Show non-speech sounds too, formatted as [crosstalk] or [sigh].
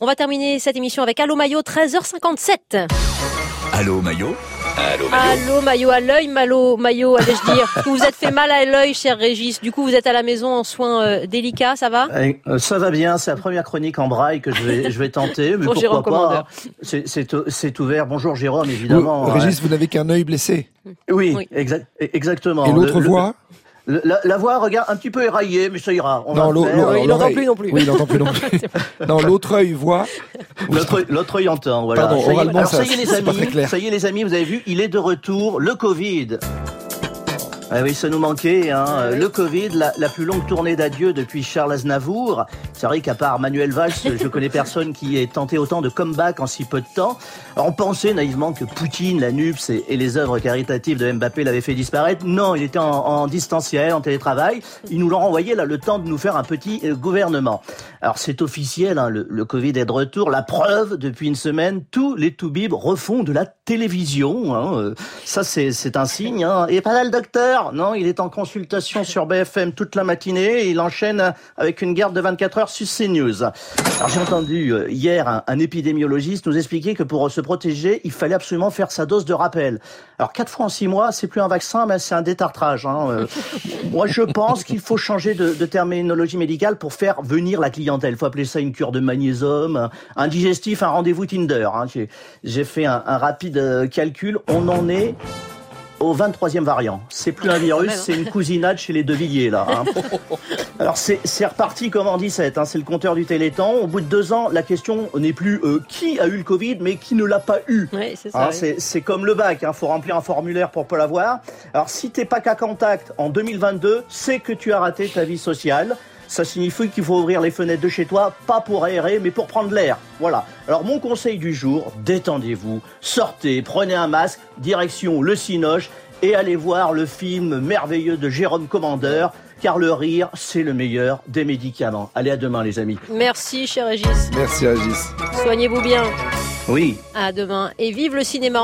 On va terminer cette émission avec Allo Maillot, 13h57. Allô Maillot Allô, Maillot Allô Maillot à l'œil, Malo Maillot, allais-je dire. vous [laughs] vous êtes fait mal à l'œil, cher Régis. Du coup, vous êtes à la maison en soins euh, délicats, ça va? Eh, euh, Ça va bien, c'est la première chronique en braille que je vais, je vais tenter. Mais Pour pourquoi Jérôme pas Commandeur. C'est- ouvert. Bonjour Jérôme, évidemment. Régis, vous n'avez qu'un œil blessé. Oui, Oui. exact- exactement. Et l'autre voix le- la, la voix, regarde, un petit peu éraillée, mais ça ira. On Non, va l'au- faire. l'au- Oui, il n'entend plus non plus. Oui, il n'entend plus non [laughs] plus. non, l'autre œil voit. L'autre l'autre œil entend, voilà. Pardon, ça y est, oralement, alors, ça- ça y est les amis, ça y est les amis, vous avez vu, il est de retour, le Covid. Ah oui, ça nous manquait, hein. Ah oui. Le Covid, la, la plus longue tournée d'adieu depuis Charles Aznavour. C'est vrai qu'à part Manuel Valls, [laughs] je connais personne qui ait tenté autant de comeback en si peu de temps. Alors, on pensait naïvement que Poutine, la NUPS et, et les œuvres caritatives de Mbappé l'avaient fait disparaître. Non, il était en, en distanciel, en télétravail. Ils nous l'ont renvoyé là le temps de nous faire un petit euh, gouvernement. Alors c'est officiel, hein, le, le Covid est de retour. La preuve, depuis une semaine, tous les toubibs refont de la télévision. hein. Euh, Ça c'est c'est un signe. Hein. Et pas là le docteur? Non, il est en consultation sur BFM toute la matinée. Et il enchaîne avec une garde de 24 heures sur CNews. Alors j'ai entendu euh, hier un, un épidémiologiste nous expliquer que pour se protéger, il fallait absolument faire sa dose de rappel. Alors quatre fois en six mois, c'est plus un vaccin, mais c'est un détartrage. Hein. Euh, [laughs] moi, je pense qu'il faut changer de, de terminologie médicale pour faire venir la clientèle. Il faut appeler ça une cure de magnésium, un- digestif, un rendez-vous Tinder. hein. J'ai- fait un, un rapide euh, calcul. On en est au 23e variant. C'est plus un virus, hein. c'est une cousinade chez les Devilliers, là. hein. [laughs] Alors, c'est reparti comme en 17, hein, c'est le compteur du Téléthon. Au bout de deux ans, la question n'est plus euh, qui a eu le Covid, mais qui ne l'a pas eu. Oui, c'est ça. Hein, oui. c'est- comme le bac, il faut remplir un formulaire pour pas l'avoir. Alors si t'es pas qu'à contact en 2022, c'est que tu as raté ta vie sociale. Ça signifie qu'il faut ouvrir les fenêtres de chez toi, pas pour aérer, mais pour prendre l'air. Voilà. Alors mon conseil du jour, détendez-vous, sortez, prenez un masque, direction le Cinoche, et allez voir le film merveilleux de Jérôme Commandeur, car le rire, c'est le meilleur des médicaments. Allez, à demain les amis. Merci, cher Régis. Merci Régis. Soignez-vous bien. Oui. À demain. Et vive le cinéma.